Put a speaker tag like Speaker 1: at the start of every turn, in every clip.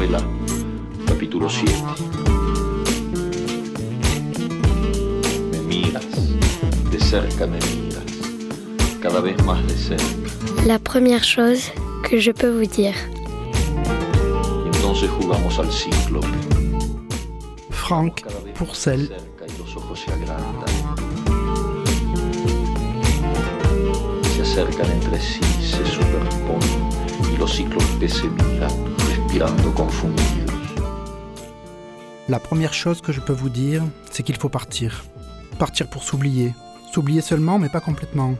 Speaker 1: Venezuela, capítulo 7. Me miras, de cerca me miras, cada vez más de cerca.
Speaker 2: La première chose que je peux vous dire.
Speaker 1: Y entonces jugamos al ciclo. Cerca y los ojos se agrandan. Se acercan entre sí, se superponen y los ciclos que se miran,
Speaker 3: La première chose que je peux vous dire, c'est qu'il faut partir. Partir pour s'oublier. S'oublier seulement, mais pas complètement.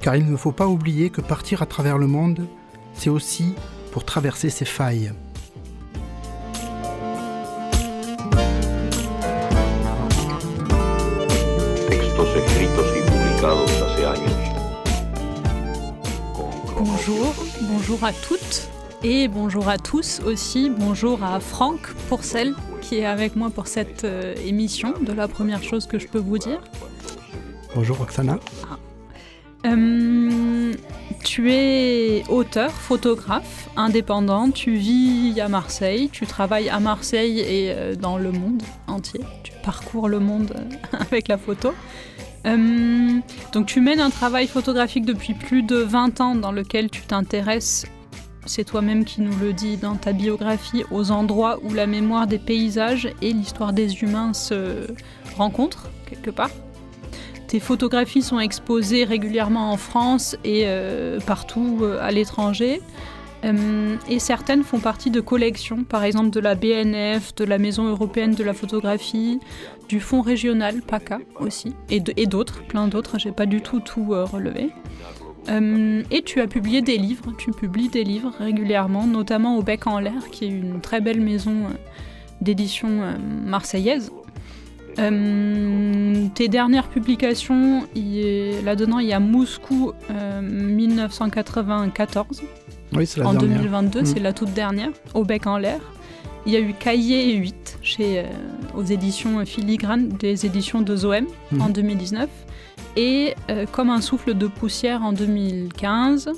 Speaker 3: Car il ne faut pas oublier que partir à travers le monde, c'est aussi pour traverser ses failles.
Speaker 4: Bonjour, bonjour à toutes et bonjour à tous aussi. Bonjour à Franck Pourcel qui est avec moi pour cette euh, émission de la première chose que je peux vous dire.
Speaker 3: Bonjour Roxana.
Speaker 4: Euh, tu es auteur, photographe, indépendant, tu vis à Marseille, tu travailles à Marseille et euh, dans le monde entier, tu parcours le monde avec la photo. Euh, donc tu mènes un travail photographique depuis plus de 20 ans dans lequel tu t'intéresses, c'est toi-même qui nous le dis dans ta biographie, aux endroits où la mémoire des paysages et l'histoire des humains se rencontrent quelque part. Tes photographies sont exposées régulièrement en France et euh, partout euh, à l'étranger. Euh, et certaines font partie de collections, par exemple de la BNF, de la Maison européenne de la photographie, du Fonds régional PACA aussi, et d'autres, plein d'autres, j'ai pas du tout tout relevé. Euh, et tu as publié des livres, tu publies des livres régulièrement, notamment au Bec en l'air, qui est une très belle maison euh, d'édition euh, marseillaise. Euh, tes dernières publications, là-dedans, il y a Moscou euh, 1994
Speaker 3: Oui, c'est la
Speaker 4: en
Speaker 3: dernière.
Speaker 4: 2022,
Speaker 3: Mm.
Speaker 4: c'est la toute dernière, au bec en l'air. Il y a eu Cahier 8 chez, euh, aux éditions Filigrane, des éditions de Zoem en
Speaker 3: Mhm.
Speaker 4: 2019. Et euh, Comme un souffle de poussière en 2015.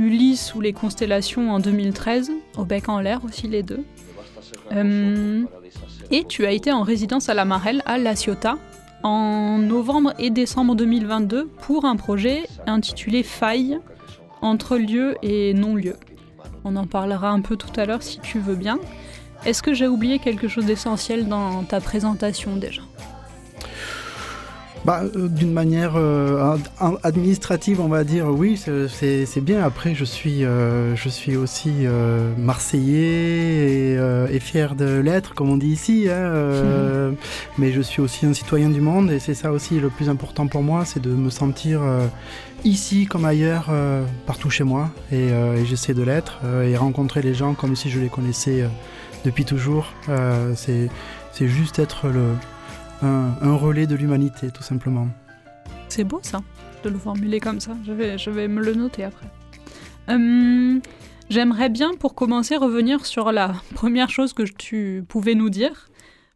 Speaker 4: Ulysse ou les constellations en 2013, au bec en l'air aussi les deux. Euh, et tu as été en résidence à la Marelle, à La Ciotat, en novembre et décembre 2022 pour un projet intitulé Faille entre lieu et non-lieu. On en parlera un peu tout à l'heure si tu veux bien. Est-ce que j'ai oublié quelque chose d'essentiel dans ta présentation déjà?
Speaker 3: Bah, D'une manière euh, ad- administrative, on va dire, oui, c'est- bien. Après, je suis, euh, je suis aussi euh, marseillais et, et fier de l'être, comme on dit ici. hein, euh, Mais je suis aussi un citoyen du monde et c'est ça aussi le plus important pour moi, c'est de me sentir ici comme ailleurs, partout chez moi. Et, et j'essaie de l'être et rencontrer les gens comme si je les connaissais depuis toujours. C'est juste être le, un, relais de l'humanité, tout simplement.
Speaker 4: C'est beau ça, de le formuler comme ça. Je vais, je vais me le noter après. Hum, J'aimerais bien, pour commencer, revenir sur la première chose que tu pouvais nous dire.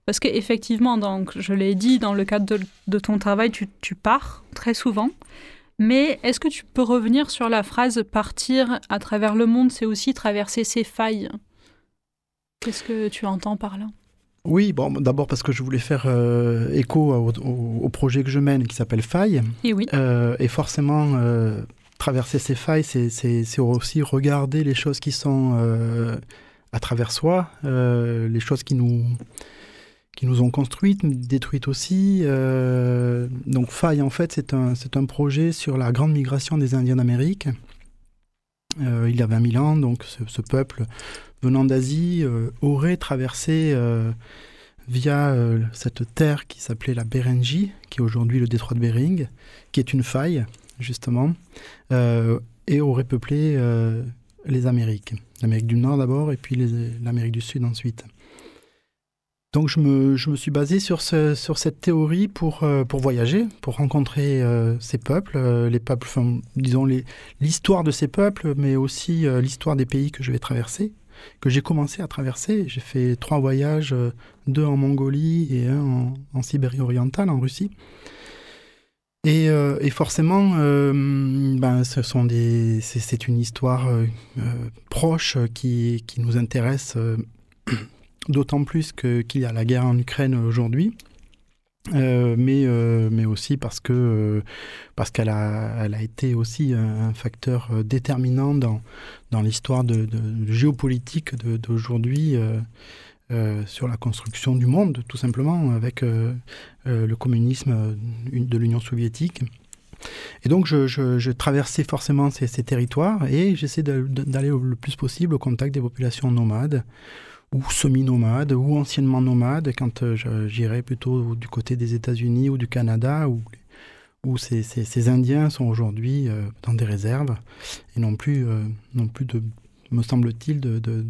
Speaker 4: Parce qu'effectivement, je l'ai dit, dans le cadre de, ton travail, tu pars très souvent. Mais est-ce que tu peux revenir sur la phrase partir à travers le monde, c'est aussi traverser ses failles? Qu'est-ce que tu entends par là?
Speaker 3: Oui, bon, d'abord parce que je voulais faire euh, écho au, au- au projet que je mène qui s'appelle Faille.
Speaker 4: Et oui,
Speaker 3: Euh, et forcément, euh, traverser ces failles, c'est- aussi regarder les choses qui sont à travers soi, les choses qui nous, qui nous ont construites, détruites aussi. Donc Faille, en fait, c'est un, un projet sur la grande migration des Indiens d'Amérique. Il y a 20 000 ans, donc ce, ce peuple venant d'Asie euh, aurait traversé euh, via euh, cette terre qui s'appelait la Bérengie, qui est aujourd'hui le détroit de Bering, qui est une faille, justement, et aurait peuplé les Amériques. L'Amérique du Nord d'abord, et puis l'Amérique du Sud ensuite. Donc je me, je me suis basé sur, ce- sur cette théorie pour, pour voyager, pour rencontrer ces peuples, les peuples, disons l'histoire de ces peuples, mais aussi l'histoire des pays que je vais traverser, que j'ai commencé à traverser. J'ai fait trois voyages, euh, deux en Mongolie et un en, Sibérie orientale, en Russie. Et, et forcément, ben, ce sont des, c'est une histoire proche qui, qui, nous intéresse d'autant plus qu'il y a la guerre en Ukraine aujourd'hui. Euh, mais, euh, mais aussi parce que euh, parce qu'elle a, elle a été aussi un, facteur déterminant dans, dans l'histoire de, géopolitique d'aujourd'hui sur la construction du monde, tout simplement, avec le communisme de l'Union soviétique. Et donc, je, je, traversais forcément ces, ces territoires et j'essaie d'aller le plus possible au contact des populations nomades ou semi-nomades, ou anciennement nomades, quand euh, j'irai plutôt du côté des États-Unis ou du Canada, où, où ces, ces, Indiens sont aujourd'hui euh, dans des réserves, et non plus, euh, plus de, me semble-t-il, de, de,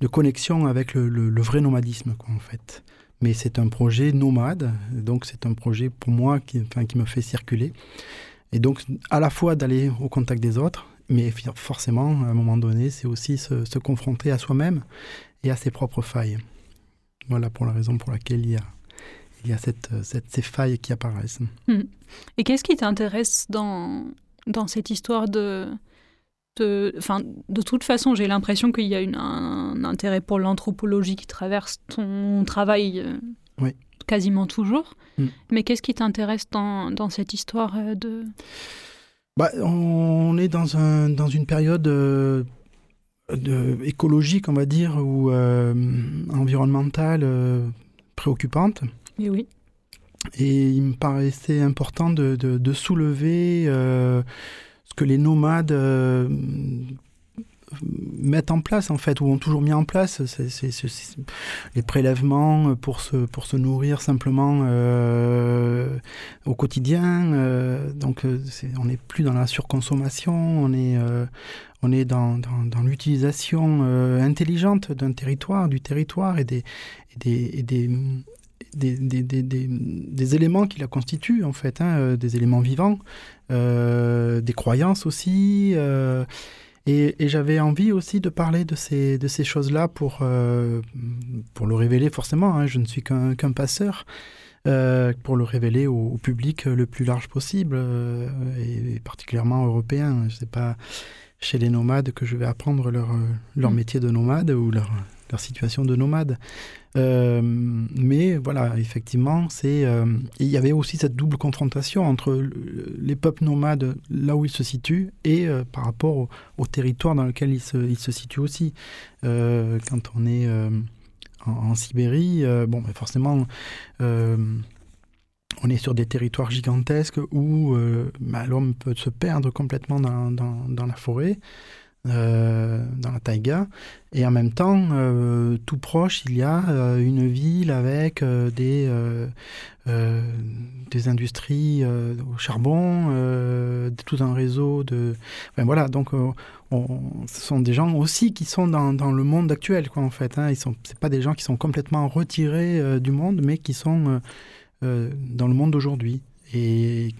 Speaker 3: de, connexion avec le, le, vrai nomadisme, quoi, en fait. Mais c'est un projet nomade, donc c'est un projet pour moi qui, enfin, qui me fait circuler. Et donc, à la fois d'aller au contact des autres, mais forcément, à un moment donné, c'est aussi se, confronter à soi-même et à ses propres failles. Voilà pour la raison pour laquelle il y a, il y a cette, cette, ces failles qui apparaissent.
Speaker 4: Hmm. Et qu'est-ce qui t'intéresse dans, dans cette histoire de... De, de toute façon, j'ai l'impression qu'il y a une, un, intérêt pour l'anthropologie qui traverse ton travail euh, oui. quasiment toujours. Hmm. Mais qu'est-ce qui t'intéresse dans, dans, cette histoire euh, de
Speaker 3: bah, on est dans, un, dans une période euh, de, écologique, on va dire, ou euh, environnementale euh, préoccupante.
Speaker 4: Et oui.
Speaker 3: Et il me paraissait important de, de, de soulever ce que les nomades mettent en place en fait ou ont toujours mis en place les prélèvements pour se pour se nourrir simplement euh, au quotidien euh, donc euh, on n'est plus dans la surconsommation on est on est dans, dans, dans l'utilisation intelligente d'un territoire du territoire et des et des, des, des des, des, des, éléments qui la constituent, en fait, hein, des éléments vivants, des croyances aussi. Et, j'avais envie aussi de parler de ces, de ces choses-là pour, euh, pour le révéler forcément. Hein, je ne suis qu'un passeur. Euh, pour le révéler au, public le plus large possible, euh, et, particulièrement européen. Ce n'est pas chez les nomades que je vais apprendre leur, leur mm. métier de nomade ou leur, leur situation de nomade. Euh, mais voilà, effectivement, c'est euh, il y avait aussi cette double confrontation entre les peuples nomades là où ils se situent et euh, par rapport au, territoire dans lequel ils se, situent aussi. quand on est en, Sibérie, bon, ben, forcément on est sur des territoires gigantesques où ben, l'homme peut se perdre complètement dans la forêt. Euh, dans la taïga. Et en même temps, euh, tout proche, il y a euh, une ville avec des, des industries au charbon, tout un réseau de... voilà, donc ce sont des gens aussi qui sont dans, dans le monde actuel, quoi, en fait. Hein. Ils sont, pas des gens qui sont complètement retirés du monde, mais qui sont dans le monde d'aujourd'hui. Et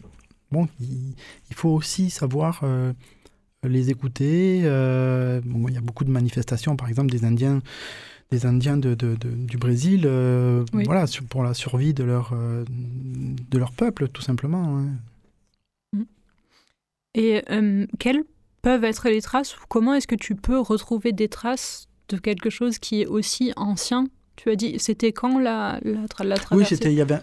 Speaker 3: bon, il, faut aussi savoir les écouter. Euh, il y a beaucoup de manifestations, par exemple, des Indiens, des Indiens de, du Brésil, euh, voilà, pour la survie de leur, euh, de leur peuple, tout simplement. Hein.
Speaker 4: Mm. Et quelles peuvent être les traces ou comment est-ce que tu peux retrouver des traces de quelque chose qui est aussi ancien tu as dit, c'était quand la, la, la traversée
Speaker 3: Oui, c'était il y avait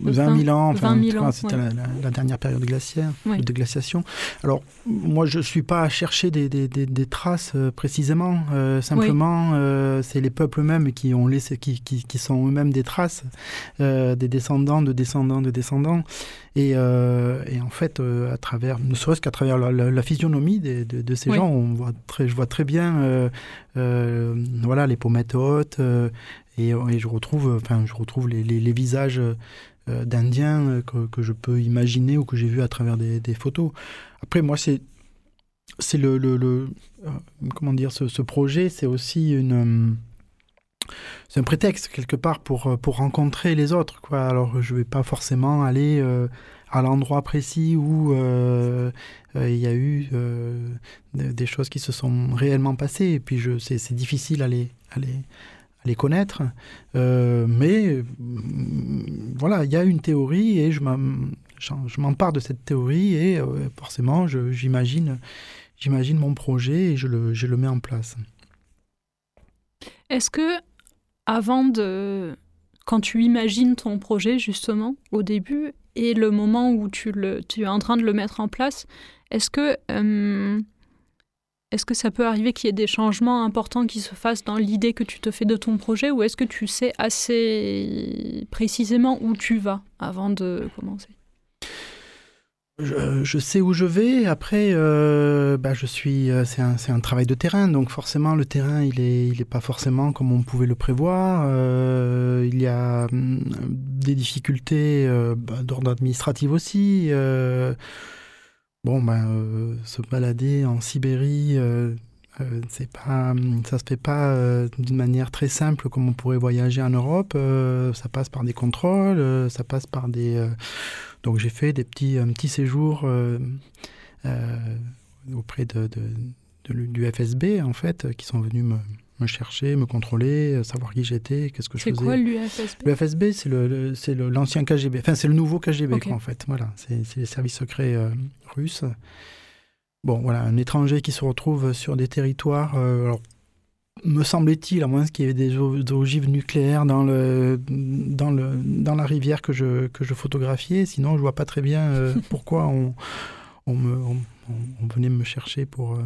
Speaker 3: 20 000 ans. Enfin, c'était la, dernière période glaciaire, de glaciation. Alors, moi, je ne suis pas à chercher des, des, des, traces euh, précisément. Euh, simplement, euh, c'est les peuples eux-mêmes qui, ont laissé, qui, qui, qui sont eux-mêmes des traces, des descendants de descendants de descendants. Et, et en fait, à travers, ne serait-ce qu'à travers la, physionomie de, de, ces gens, on voit très, je vois très bien voilà, les pommettes hautes et, je retrouve, enfin, je retrouve les, les, visages euh, d'Indiens euh, que, que, je peux imaginer ou que j'ai vu à travers des, des, photos. Après, moi, c'est c'est le, le, le euh, comment dire ce, ce projet, c'est aussi une c'est un prétexte quelque part pour pour rencontrer les autres quoi. Alors je vais pas forcément aller à l'endroit précis où il y a eu des choses qui se sont réellement passées et puis je c'est difficile à les, les connaître. Euh, mais mm, voilà, il y a une théorie et je je m'empare de cette théorie et forcément, j'imagine j'imagine mon projet et je le, je le mets en place.
Speaker 4: Est-ce que, avant de. Quand tu imagines ton projet, justement, au début, et le moment où tu, le, es en train de le mettre en place, est-ce que. Euh, est-ce que ça peut arriver qu'il y ait des changements importants qui se fassent dans l'idée que tu te fais de ton projet ou est-ce que tu sais assez précisément où tu vas avant de commencer?
Speaker 3: Je, sais où je vais. Après, euh, bah, je suis, euh, c'est un, travail de terrain, donc forcément le terrain, il est, il est pas forcément comme on pouvait le prévoir. Euh, il y a hum, des difficultés bah, d'ordre administratif aussi. bon, ben, se balader en Sibérie. C'est pas, ça se fait pas d'une manière très simple comme on pourrait voyager en Europe. ça passe par des contrôles, ça passe par des donc j'ai fait des petits, un petit séjour euh, euh, auprès de, du FSB, en fait, qui sont venus me, me chercher, me contrôler, savoir qui j'étais, qu'est-ce que je faisais.
Speaker 4: C'est quoi l'UFSB
Speaker 3: L'UFSB, c'est le, c'est l'ancien KGB, enfin c'est le nouveau KGB en fait, voilà, c'est, les services secrets euh, russes. Bon, voilà, un étranger qui se retrouve sur des territoires, alors me semblait-il, à moins qu'il y ait des ogives nucléaires dans, le, dans, le, dans la rivière que je, que je photographiais. Sinon, je vois pas très bien euh, pourquoi on, on, me, on, venait me chercher pour, euh,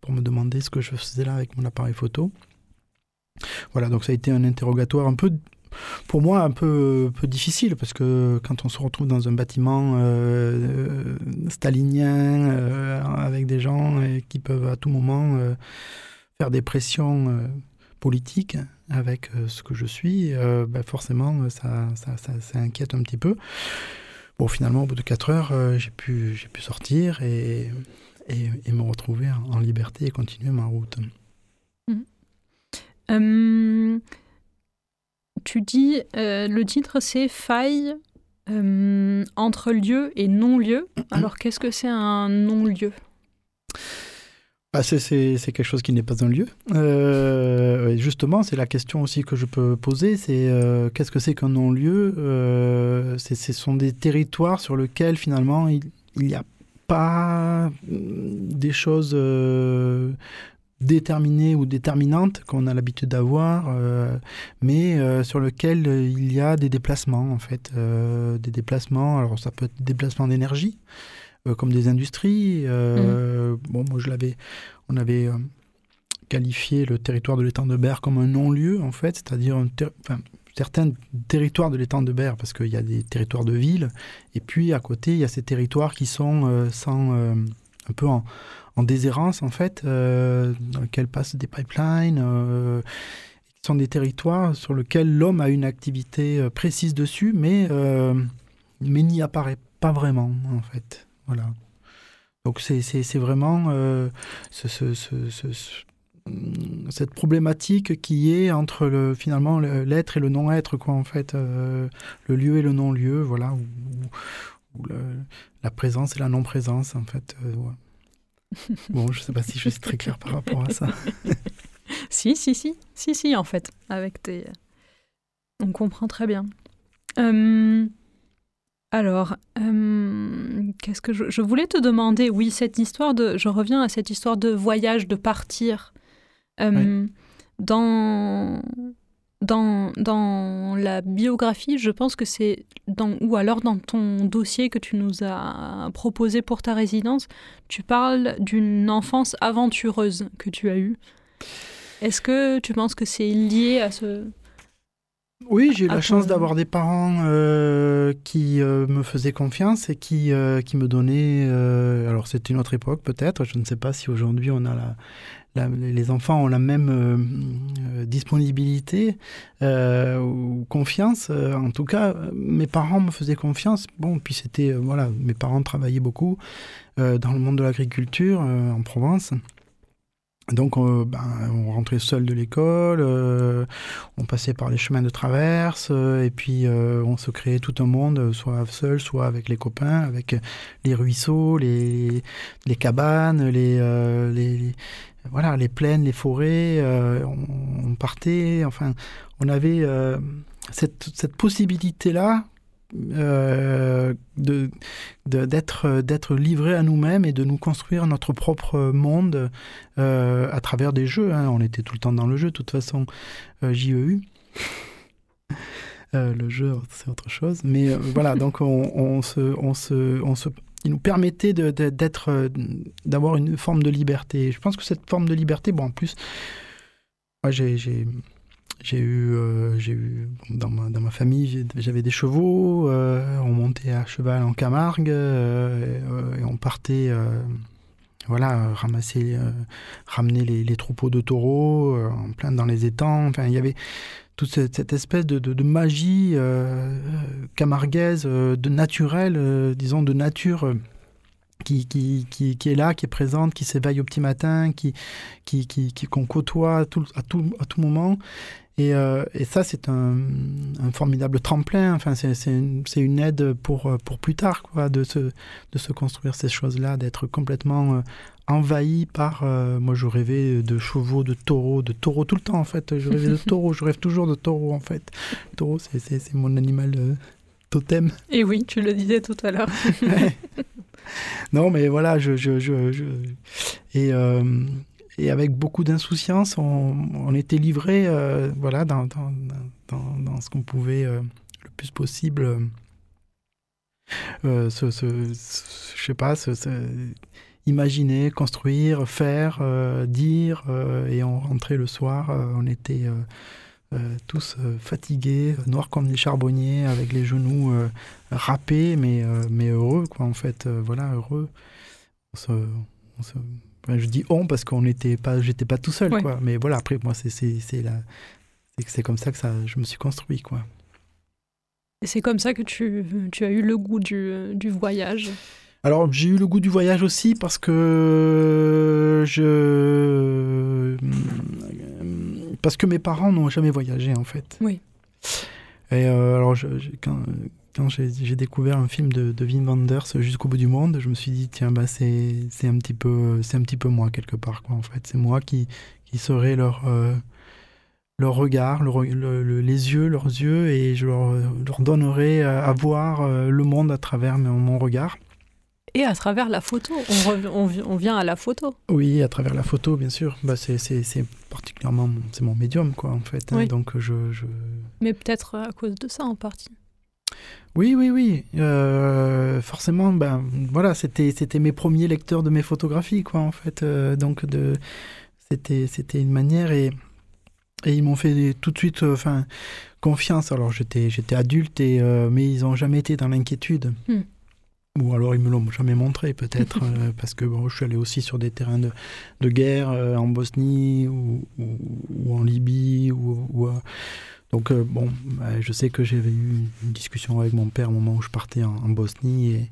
Speaker 3: pour me demander ce que je faisais là avec mon appareil photo. Voilà, donc ça a été un interrogatoire un peu, pour moi, un peu, peu difficile, parce que quand on se retrouve dans un bâtiment euh, stalinien, avec des gens qui peuvent à tout moment faire des pressions euh, politiques avec euh, ce que je suis, euh, ben forcément, ça, ça, ça, inquiète un petit peu. Bon, finalement, au bout de 4 heures, j'ai pu, pu sortir et, et, me retrouver en, liberté et continuer ma route.
Speaker 4: Mmh. tu dis, le titre c'est Faille entre lieu et non-lieu. Alors, qu'est-ce que c'est un non-lieu?
Speaker 3: Ah, c'est quelque chose qui n'est pas un lieu. Euh, justement, c'est la question aussi que je peux poser, c'est euh, qu'est-ce que c'est qu'un non-lieu? Euh, Ce sont des territoires sur lesquels finalement il n'y a pas des choses déterminées ou déterminantes qu'on a l'habitude d'avoir, mais sur lesquels il y a des déplacements en fait, des déplacements. Alors ça peut être des déplacements d'énergie. Euh, comme des industries. Euh, mm. Bon, moi, je l'avais, on avait euh, qualifié le territoire de l'étang de Berre comme un non-lieu, en fait, c'est-à-dire certains territoires de l'étang de Berre, parce qu'il y a des territoires de ville, et puis à côté, il y a ces territoires qui sont sans, un peu en, en, déshérence, en fait, dans lesquels passent des pipelines, qui sont des territoires sur lesquels l'homme a une activité précise dessus, mais, mais n'y apparaît pas vraiment, en fait. Voilà. Donc c'est vraiment euh, cette problématique qui est entre le, finalement l'être et le non-être, quoi, en fait, euh, le lieu et le non-lieu, voilà, ou, la présence et la non-présence, en fait. Euh, bon, je ne sais pas si je suis très clair par rapport à ça.
Speaker 4: si, si, si, si, si, en fait, avec tes... On comprend très bien. Alors, euh, qu'est-ce que je, voulais te demander? Oui, cette histoire de, je reviens à cette histoire de voyage, de partir. Euh, dans, dans, dans la biographie, je pense que c'est dans, ou alors dans ton dossier que tu nous as proposé pour ta résidence, tu parles d'une enfance aventureuse que tu as eue. Est-ce que tu penses que c'est lié à ce,
Speaker 3: oui, j'ai eu la chance d'avoir des parents euh, qui euh, me faisaient confiance et qui, euh, qui me donnaient... alors c'était une autre époque peut-être, je ne sais pas si aujourd'hui on a la, les enfants ont la même disponibilité ou confiance. en tout cas, mes parents me faisaient confiance. Bon, puis c'était... voilà, mes parents travaillaient beaucoup dans le monde de l'agriculture en Provence. Donc euh, ben, on rentrait seul de l'école, euh, on passait par les chemins de traverse, euh, et puis on se créait tout un monde, soit seul, soit avec les copains, avec les ruisseaux, les, les cabanes, les, les, voilà, les plaines, les forêts. On, on, partait, enfin, on avait cette, cette possibilité-là euh, de, d'être, d'être livré à nous-mêmes et de nous construire notre propre monde euh, à travers des jeux. Hein. On était tout le temps dans le jeu, de toute façon, euh, JEU. le jeu, c'est autre chose. Mais voilà, donc on, on, se, on, se, on se, il nous permettait d'être, d'avoir une forme de liberté. Je pense que cette forme de liberté, bon, en plus, moi j'ai, j'ai eu, euh, j'ai eu dans, ma, dans ma famille, j'avais des chevaux, euh, on montait à cheval en Camargue euh, et, on partait voilà, ramasser, ramener les, troupeaux de taureaux en plein dans les étangs. Enfin, il y avait toute cette, espèce de, de, magie camarguaise, de naturel, disons de nature. Qui, qui, qui, qui, est là, qui est présente, qui s'éveille au petit matin, qui, qui, qui, qu'on côtoie tout, à, tout, à tout moment. Et, euh, et ça, c'est un, un, formidable tremplin. Enfin, c'est une, une, aide pour, pour plus tard, quoi, de se, de se construire ces choses-là, d'être complètement euh, envahi par. Euh, moi, je rêvais de chevaux, de taureaux, de taureaux tout le temps, en fait. Je rêvais de taureaux, je rêve toujours de taureaux, en fait. Le taureau, c'est mon animal totem.
Speaker 4: Et oui, tu le disais tout à l'heure.
Speaker 3: non, mais voilà, je. je, je. Et et avec beaucoup d'insouciance, on, était livré euh, voilà, dans, dans, dans, dans ce qu'on pouvait euh, le plus possible, euh, ce, je sais pas, imaginer, construire, faire, dire, et on rentrait le soir, on était tous fatigués, noirs comme des charbonniers, avec les genoux râpés, mais, mais heureux, quoi, en fait, voilà, heureux. On se, on se je dis on parce qu'on n'était pas, j'étais pas tout seul, quoi. Mais voilà, après, moi, c'est c'est comme ça que ça, je me suis construit, quoi.
Speaker 4: Et c'est comme ça que tu, tu, as eu le goût du, du voyage?
Speaker 3: Alors j'ai eu le goût du voyage aussi parce que je parce que mes parents n'ont jamais voyagé en fait.
Speaker 4: Oui.
Speaker 3: Et euh, alors je, quand, quand j'ai découvert un film de, de Wim Wenders jusqu'au bout du monde, je me suis dit tiens bah c'est un petit peu c'est un petit peu moi quelque part quoi en fait c'est moi qui qui serai leur euh, leur regard, les yeux, leurs yeux, et je leur, leur donnerai à voir euh, le monde à travers mon, regard.
Speaker 4: Et à travers la photo, on, on, vient à la photo.
Speaker 3: Oui, à travers la photo, bien sûr. Bah, c'est particulièrement c'est mon médium, quoi, en fait. Hein. donc je, je...
Speaker 4: Mais peut-être à cause de ça, en partie.
Speaker 3: Oui, oui, oui. Euh, forcément, ben voilà, c'était c'était mes premiers lecteurs de mes photographies, quoi, en fait. Euh, donc de c'était c'était une manière et et ils m'ont fait tout de suite, euh, confiance. Alors j'étais j'étais adulte et mais ils ont jamais été dans l'inquiétude. Hmm. Ou alors ils me l'ont jamais montré peut-être parce que bon, je suis allé aussi sur des terrains de, de guerre en Bosnie ou, ou, en Libye ou, ou donc, euh, bon, bah, je sais que j'avais eu une discussion avec mon père au moment où je partais en, Bosnie et,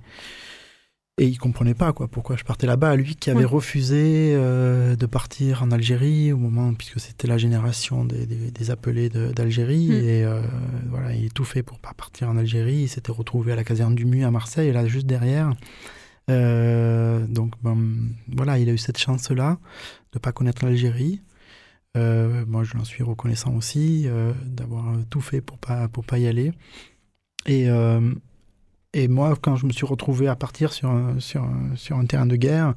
Speaker 3: et il comprenait pas quoi, pourquoi je partais là-bas. Lui qui avait refusé euh, de partir en Algérie au moment, puisque c'était la génération des, des, appelés d'Algérie. Mm. Et euh, voilà, il est tout fait pour pas partir en Algérie. Il s'était retrouvé à la caserne du Mu à Marseille, là juste derrière. donc, voilà, il a eu cette chance-là de pas connaître l'Algérie. Euh, moi, je l'en suis reconnaissant aussi euh, d'avoir tout fait pour pas pour pas y aller. Et euh, et moi, quand je me suis retrouvé à partir sur un, sur sur un terrain de guerre,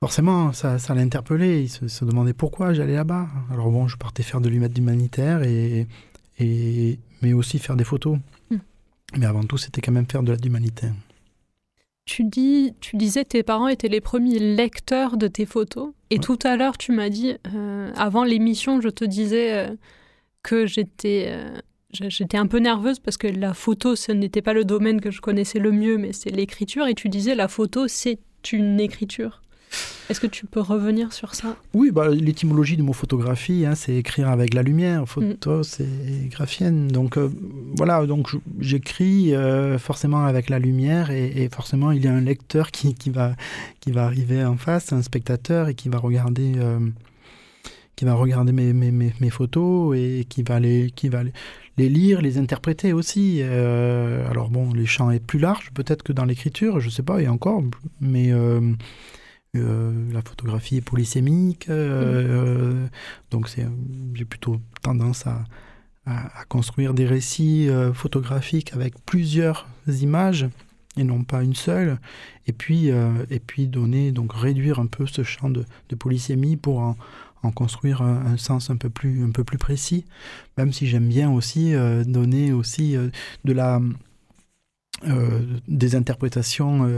Speaker 3: forcément, ça, ça l'a interpellé. Il se, demandait pourquoi j'allais là-bas. Alors bon, je partais faire de l'humanitaire humanitaire et, et mais aussi faire des photos. Hmm. Mais avant tout, c'était quand même faire de l'humanitaire.
Speaker 4: Tu, dis, tu disais que tes parents étaient les premiers lecteurs de tes photos. Et tout à l'heure, tu m'as dit, euh, avant l'émission, je te disais euh, que j'étais, euh, j'étais un peu nerveuse parce que la photo, ce n'était pas le domaine que je connaissais le mieux, mais c'est l'écriture. Et tu disais, la photo, c'est une écriture. Est-ce que tu peux revenir sur ça?
Speaker 3: Oui, bah, l'étymologie du mot photographie, hein, c'est écrire avec la lumière. Photo, mm. c'est graphienne. Donc euh, voilà, donc j'écris euh, forcément avec la lumière et, forcément il y a un lecteur qui, qui, va, qui va arriver en face, un spectateur et qui va regarder. Euh, qui va regarder mes, mes, mes, photos et qui va les, qui va les, lire, les interpréter aussi. alors bon, les champs est plus large peut-être que dans l'écriture, je sais pas, et encore, mais euh, la photographie est polysémique, euh, mm. donc j'ai plutôt tendance à, à, construire des récits euh, photographiques avec plusieurs images et non pas une seule, et puis, euh, et puis donner, donc réduire un peu ce champ de, de polysémie pour en, en construire un, sens un peu plus, un peu plus précis, même si j'aime bien aussi euh, donner aussi de la, des interprétations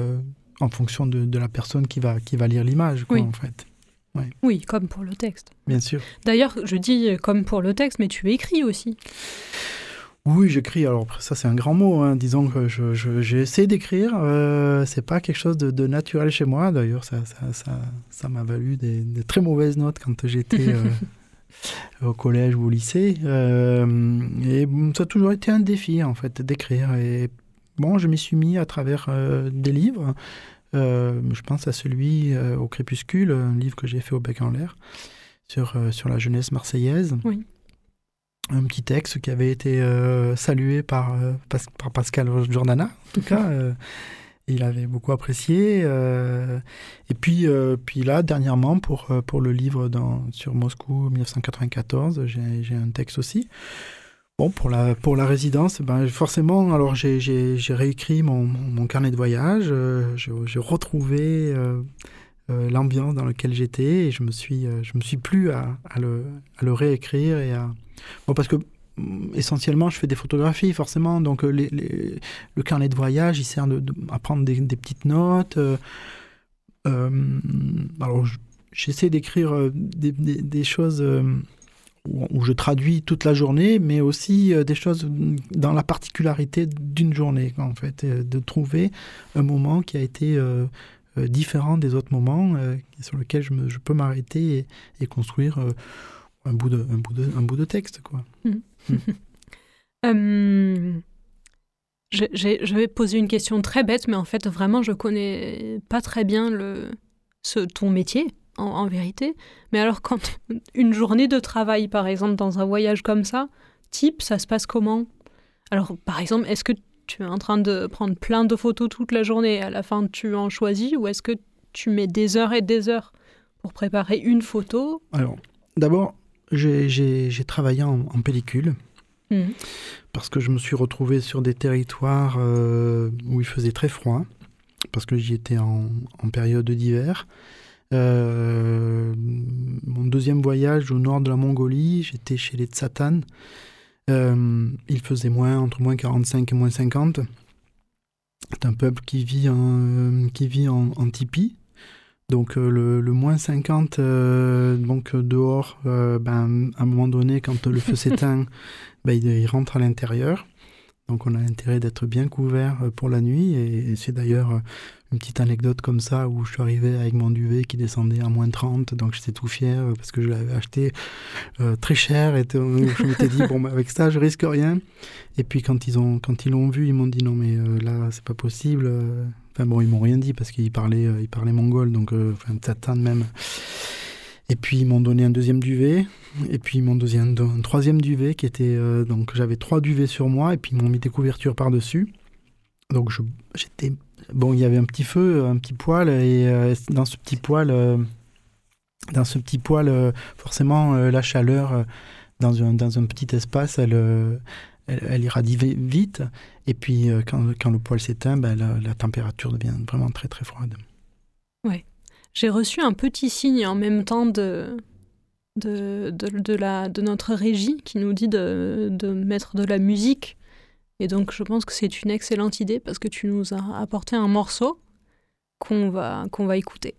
Speaker 3: en fonction de, de, la personne qui va, qui va lire l'image, en fait.
Speaker 4: Oui, comme pour le texte.
Speaker 3: Bien sûr.
Speaker 4: D'ailleurs, je dis comme pour le texte, mais tu écris aussi.
Speaker 3: Oui, j'écris. Alors ça, c'est un grand mot. Hein. Disons que j'ai je, essayé d'écrire. Euh, c'est pas quelque chose de, naturel chez moi. D'ailleurs, ça, ça, ça, ça m'a valu des, très mauvaises notes quand j'étais euh, au collège ou au lycée. Euh, et ça a toujours été un défi en fait d'écrire. Et bon, je m'y suis mis à travers euh, des livres. Je pense à celui au crépuscule, un livre que j'ai fait au bec en l'air sur, sur la jeunesse marseillaise.
Speaker 4: Oui.
Speaker 3: Un petit texte qui avait été salué par, par Pascal Jordana, en tout cas. il avait beaucoup apprécié. et puis, puis là, dernièrement, pour, pour le livre dans, sur Moscou 1994, j'ai un texte aussi. Bon, pour la, pour la résidence, ben, forcément, alors j'ai réécrit mon, mon, carnet de voyage, euh, j'ai retrouvé euh, euh, l'ambiance dans laquelle j'étais et je me suis, je me suis plu à, le, à, le, réécrire et à... Bon, parce que mm, essentiellement, je fais des photographies, forcément, donc les, le carnet de voyage, il sert à prendre des, petites notes. alors, j'essaie d'écrire des, choses où, je traduis toute la journée, mais aussi euh, des choses dans la particularité d'une journée, en fait, euh, de trouver un moment qui a été euh, différent des autres moments sur lequel je, me, je peux m'arrêter et, construire un, bout de, un, bout de, un bout de texte. Quoi.
Speaker 4: Mmh. Mmh. je, je, vais poser une question très bête, mais en fait, vraiment, je connais pas très bien le, ce, ton métier en, vérité. Mais alors, quand une journée de travail, par exemple, dans un voyage comme ça, type, ça se passe comment? Alors, par exemple, est-ce que tu es en train de prendre plein de photos toute la journée à la fin tu en choisis ou est-ce que tu mets des heures et des heures pour préparer une photo
Speaker 3: Alors, d'abord, j'ai travaillé en, pellicule.
Speaker 4: Mmh.
Speaker 3: Parce que je me suis retrouvé sur des territoires euh, où il faisait très froid, parce que j'y étais en, en période d'hiver. Euh, mon deuxième voyage au nord de la Mongolie, j'étais chez les Tsatan. Euh, il faisait moins, entre moins 45 et moins 50. C'est un peuple qui vit en, qui vit en, tipi. Donc euh, le, moins 50, donc dehors, ben, à un moment donné, quand le feu s'éteint, ben, il, rentre à l'intérieur. Donc on a intérêt d'être bien couvert pour la nuit. et c'est d'ailleurs une petite anecdote comme ça où je suis arrivé avec mon duvet qui descendait à moins 30, donc j'étais tout fier euh, parce que je l'avais acheté euh, très cher et je m'étais dit bon bah, avec ça je risque rien. Et puis quand ils ont quand ils l'ont vu, ils m'ont dit non mais euh, là c'est pas possible. Enfin bon ils m'ont rien dit parce qu'ils parlaient ils parlaient mongol donc enfin Satan même. Et puis ils m'ont donné un deuxième duvet, et puis ils m'ont donné un, troisième duvet qui était donc j'avais trois duvets sur moi et puis ils m'ont mis des couvertures par dessus. Donc j'étais bon, il y avait un petit feu, un petit poêle, et euh, dans ce petit poêle, euh, dans ce petit poêle, euh, forcément, la chaleur dans un, dans un petit espace, elle, elle, irradie vite. Et puis, quand, quand le poêle s'éteint, ben, la, température devient vraiment très très froide.
Speaker 4: Ouais. J'ai reçu un petit signe en même temps de, de, de, de, la, de notre régie qui nous dit de, de mettre de la musique et donc je pense que c'est une excellente idée parce que tu nous as apporté un morceau qu'on va, qu'on va écouter.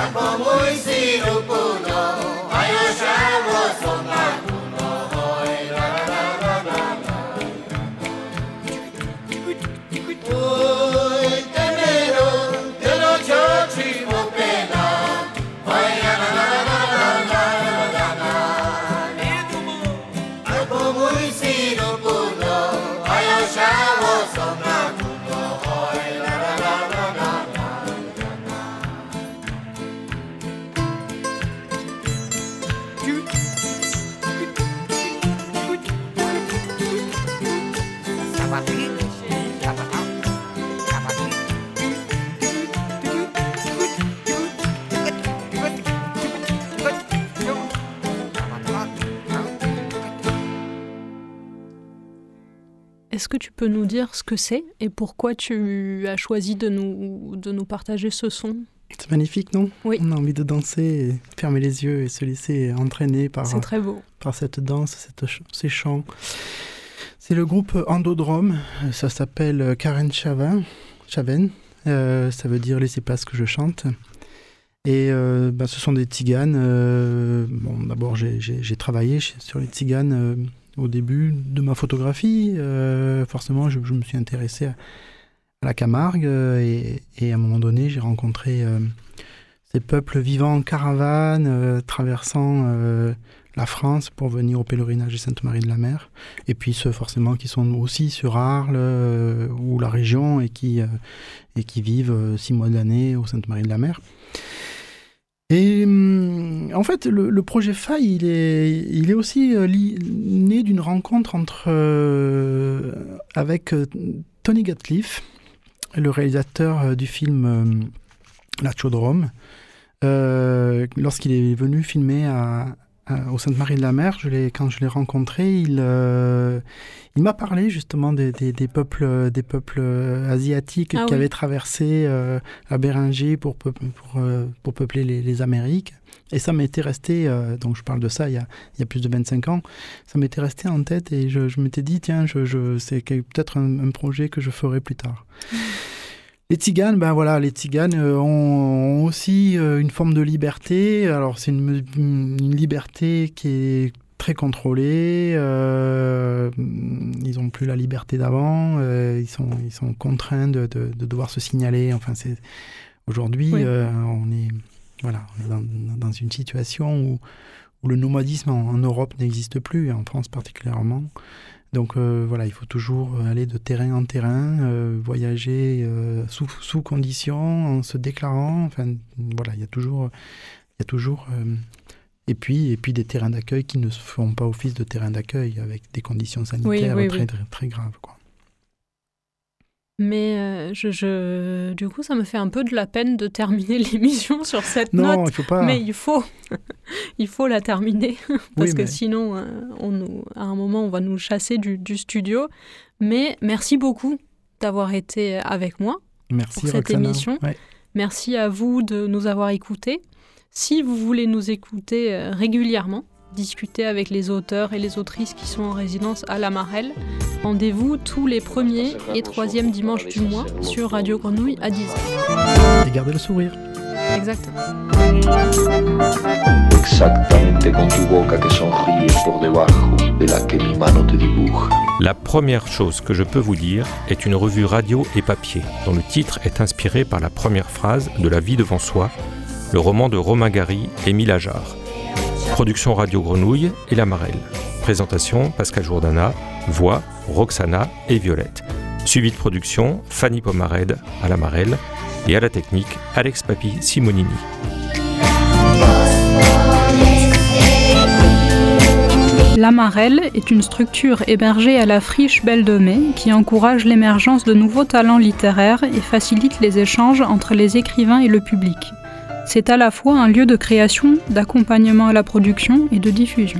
Speaker 4: Est-ce que tu peux nous dire ce que c'est et pourquoi tu as choisi de nous, de nous partager ce son?
Speaker 3: C'est magnifique, non?
Speaker 4: Oui.
Speaker 3: On a envie de danser, fermer les yeux et se laisser entraîner par,
Speaker 4: C'est très beau.
Speaker 3: par cette danse, cette ces chants. C'est le groupe Endodrome, ça s'appelle Karen Chavin, Chaven, euh, ça veut dire laissez place que je chante. Et euh, bah, ce sont des tziganes. Euh, bon, d'abord, j'ai travaillé sur les tziganes euh, au début de ma photographie. Euh, forcément, je, me suis intéressé à, la Camargue euh, et, à un moment donné, j'ai rencontré euh, ces peuples vivant en caravane, traversant la France pour venir au pèlerinage de Sainte-Marie de la Mer. Et puis ceux forcément qui sont aussi sur Arles ou la région et qui, et qui vivent six mois de l'année au Sainte-Marie de la Mer. Et en fait, le, projet Faille, il est, aussi euh, né d'une rencontre entre, euh, avec euh, Tony Gatliff, le réalisateur du film La Chaudrome. Lorsqu'il est venu filmer à, au Sainte-Marie de la Mer, je quand je l'ai rencontré, il, euh, il m'a parlé justement des, des, des, peuples, des peuples asiatiques ah qui oui. avaient traversé euh, la Béringie pour, pour, euh, pour peupler les, les, Amériques. Et ça m'était resté, euh, donc je parle de ça il y a, il y a plus de 25 ans, ça m'était resté en tête et je, je m'étais dit, tiens, je, je, c'est peut-être un, un, projet que je ferai plus tard. Les tziganes, ben voilà, les tziganes euh, ont, ont, aussi euh, une forme de liberté. Alors c'est une, une, liberté qui est très contrôlée. Euh, ils n'ont plus la liberté d'avant. Euh, ils, sont, ils sont contraints de, de, de, devoir se signaler. Enfin, c'est aujourd'hui, oui. Euh, on est voilà, on est dans, dans une situation où, où le nomadisme en, en Europe n'existe plus, en France particulièrement. Donc euh, voilà, il faut toujours aller de terrain en terrain, euh, voyager euh, sous, sous conditions, en se déclarant. Enfin voilà, il y a toujours, il y a toujours et puis et puis des terrains d'accueil qui ne font pas office de terrain d'accueil avec des conditions sanitaires oui, oui, très, oui. très, très graves quoi.
Speaker 4: Mais euh, je, je, du coup, ça me fait un peu de la peine de terminer l'émission sur cette
Speaker 3: non,
Speaker 4: note.
Speaker 3: Il faut pas.
Speaker 4: Mais il faut, il faut la terminer parce oui, que mais... sinon, euh, on nous, à un moment, on va nous chasser du, du studio. Mais merci beaucoup d'avoir été avec moi
Speaker 3: merci,
Speaker 4: pour cette
Speaker 3: Roxana.
Speaker 4: émission.
Speaker 3: Ouais.
Speaker 4: Merci à vous de nous avoir écoutés. Si vous voulez nous écouter euh, régulièrement, discuter avec les auteurs et les autrices qui sont en résidence à la Marelle. Rendez-vous tous les premiers et troisièmes dimanches du mois sur Radio Grenouille à 10h.
Speaker 3: Et gardez le sourire.
Speaker 4: Exactement.
Speaker 1: Exactamente. gente con tu boca que sonríe por debajo de la que mi mano te dibuja.
Speaker 5: La première chose que je peux vous dire est une revue radio et papier, dont le titre est inspiré par la première phrase de La vie devant soi, le roman de Romain Gary et Émile Ajar. Production Radio Grenouille et La Marelle. Présentation Pascal Jourdana, voix Roxana et Violette. Suivi de production Fanny Pomared à La Marelle et à la technique Alex Papi Simonini.
Speaker 4: L'Amarelle est une structure hébergée à la friche Belle de Mai qui encourage l'émergence de nouveaux talents littéraires et facilite les échanges entre les écrivains et le public. C'est à la fois un lieu de création, d'accompagnement à la production et de diffusion.